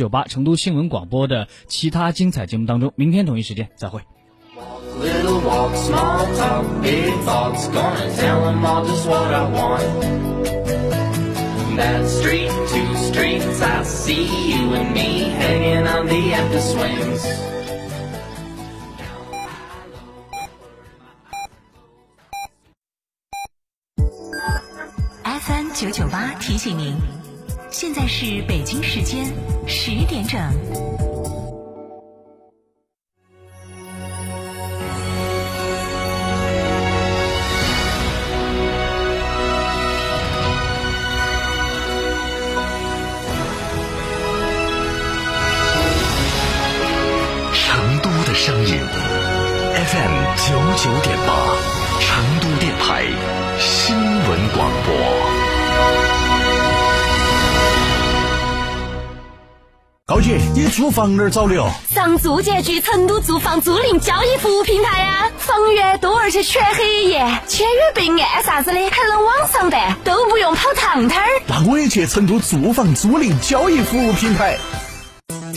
九八成都新闻广播的其他精彩节目当中，明天同一时间再会。Little walk, small talk, big thoughts, gonna tell them all just what I want. That street, two streets, I see you and me hanging on the empty swings. FM 九九八提醒您，现在是北京时间十点整。成都的声音，FM 九九点八，成都电台新闻广播。你租房哪儿找的哦？上住建局成都住房租赁交易服务平台呀，房源多而且全黑夜，签约备案啥子的还能网上办，都不用跑趟摊儿。那我也去成都住房租赁交易服务平台。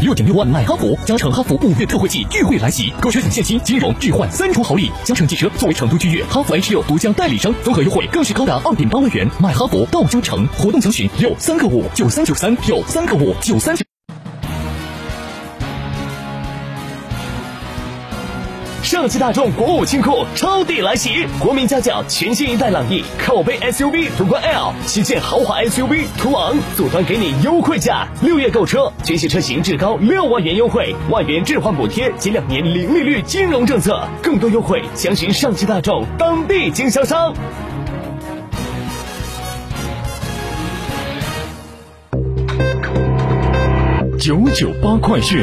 六点六万买哈弗，嘉诚哈弗五月特惠季钜惠来袭，购车享现金、金融置换三重好礼。嘉诚汽车作为成都区域哈弗 H 六独家代理商，综合优惠更是高达二点八万元。买哈弗到嘉诚，活动详询六三个五九三九三六三个五九三九。上汽大众国五清库超抵来袭，国民家轿全新一代朗逸口碑 SUV 途观 L，旗舰豪华 SUV 途昂，组团给你优惠价，六月购车，全系车型至高六万元优惠，万元置换补贴及两年零利率金融政策，更多优惠详询上汽大众当地经销商。九九八快讯。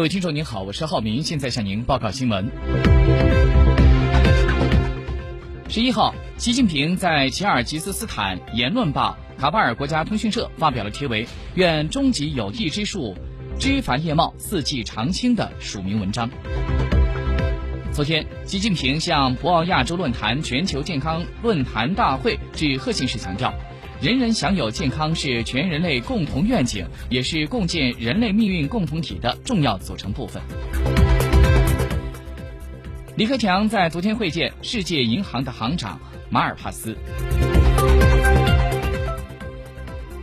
各位听众您好，我是浩明，现在向您报告新闻。十一号，习近平在吉尔吉斯斯坦言论报卡巴尔国家通讯社发表了题为“愿终极友谊之树枝繁叶茂，四季常青”的署名文章。昨天，习近平向博鳌亚洲论坛全球健康论坛大会致贺信时强调。人人享有健康是全人类共同愿景，也是共建人类命运共同体的重要组成部分。李克强在昨天会见世界银行的行长马尔帕斯。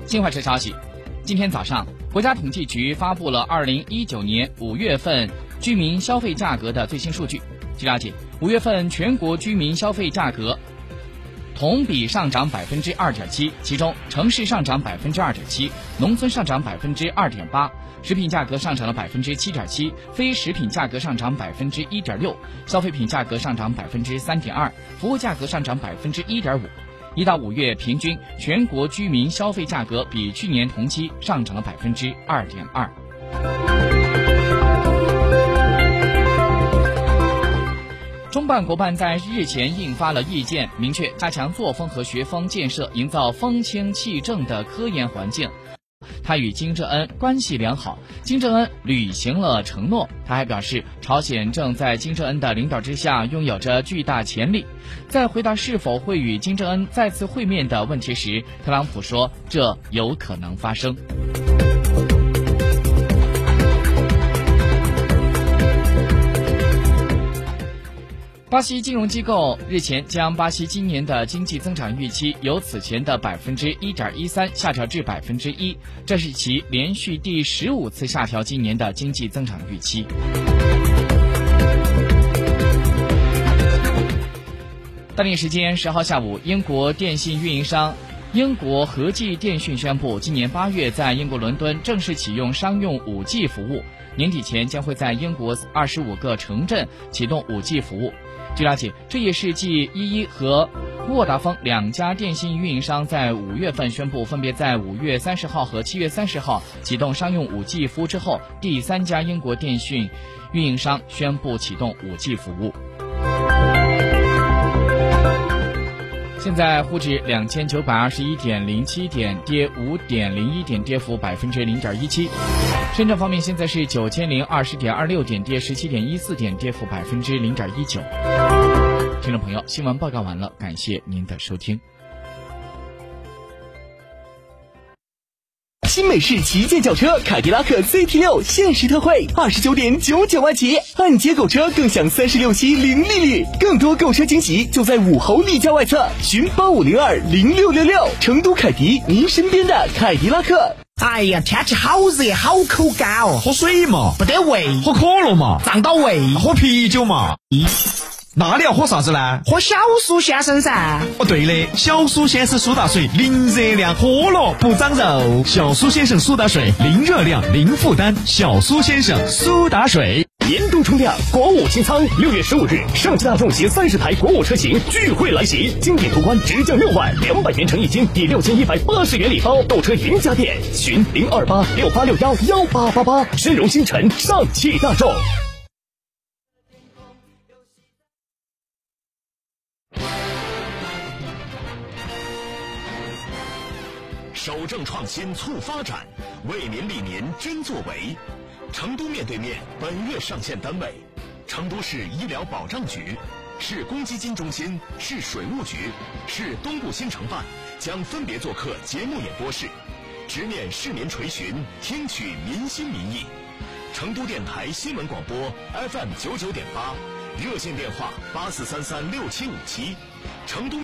新华社消息，今天早上，国家统计局发布了二零一九年五月份居民消费价格的最新数据。据了解，五月份全国居民消费价格。同比上涨百分之二点七，其中城市上涨百分之二点七，农村上涨百分之二点八，食品价格上涨了百分之七点七，非食品价格上涨百分之一点六，消费品价格上涨百分之三点二，服务价格上涨百分之一点五。一到五月平均，全国居民消费价格比去年同期上涨了百分之二点二。中办国办在日前印发了意见，明确加强作风和学风建设，营造风清气正的科研环境。他与金正恩关系良好，金正恩履行了承诺。他还表示，朝鲜正在金正恩的领导之下，拥有着巨大潜力。在回答是否会与金正恩再次会面的问题时，特朗普说：“这有可能发生。”巴西金融机构日前将巴西今年的经济增长预期由此前的百分之一点一三下调至百分之一，这是其连续第十五次下调今年的经济增长预期。当地时间十号下午，英国电信运营商英国和记电讯宣布，今年八月在英国伦敦正式启用商用 5G 服务，年底前将会在英国二十五个城镇启动 5G 服务。据了解，这也是继一一和沃达丰两家电信运营商在五月份宣布分别在五月三十号和七月三十号启动商用五 G 服务之后，第三家英国电信运营商宣布启动五 G 服务。现在沪指两千九百二十一点零七点，跌五点零一点，跌幅百分之零点一七。深圳方面，现在是九千零二十点二六点，跌十七点一四点，跌幅百分之零点一九。听众朋友，新闻报告完了，感谢您的收听。新美式旗舰轿车凯迪拉克 CT 六限时特惠二十九点九九万起，按揭购车更享三十六期零利率，更多购车惊喜就在武侯立交外侧，寻八五零二零六六六。成都凯迪，您身边的凯迪拉克。哎呀，天气好热，好口干哦，喝水嘛，不得胃；喝可乐嘛，胀到胃；喝啤酒嘛，咦，那你要喝啥子呢？喝小苏先生噻。哦，对的，小苏先生苏打水，零热量，喝了不长肉。小苏先生苏打水，零热量，零负担。小苏先生苏打水。年度冲量国五清仓，六月十五日，上汽大众携三十台国五车型聚会来袭，经典途观直降六万，两百元乘一金抵六千一百八十元礼包，购车云家电询零二八六八六幺幺八八八，深融星辰，上汽大众。守正创新促发展，为民利民真作为。成都面对面本月上线单位：成都市医疗保障局、市公积金中心、市水务局、市东部新城办将分别做客节目演播室，直面市民垂询，听取民心民意。成都电台新闻广播 FM 九九点八，热线电话八四三三六七五七，成都。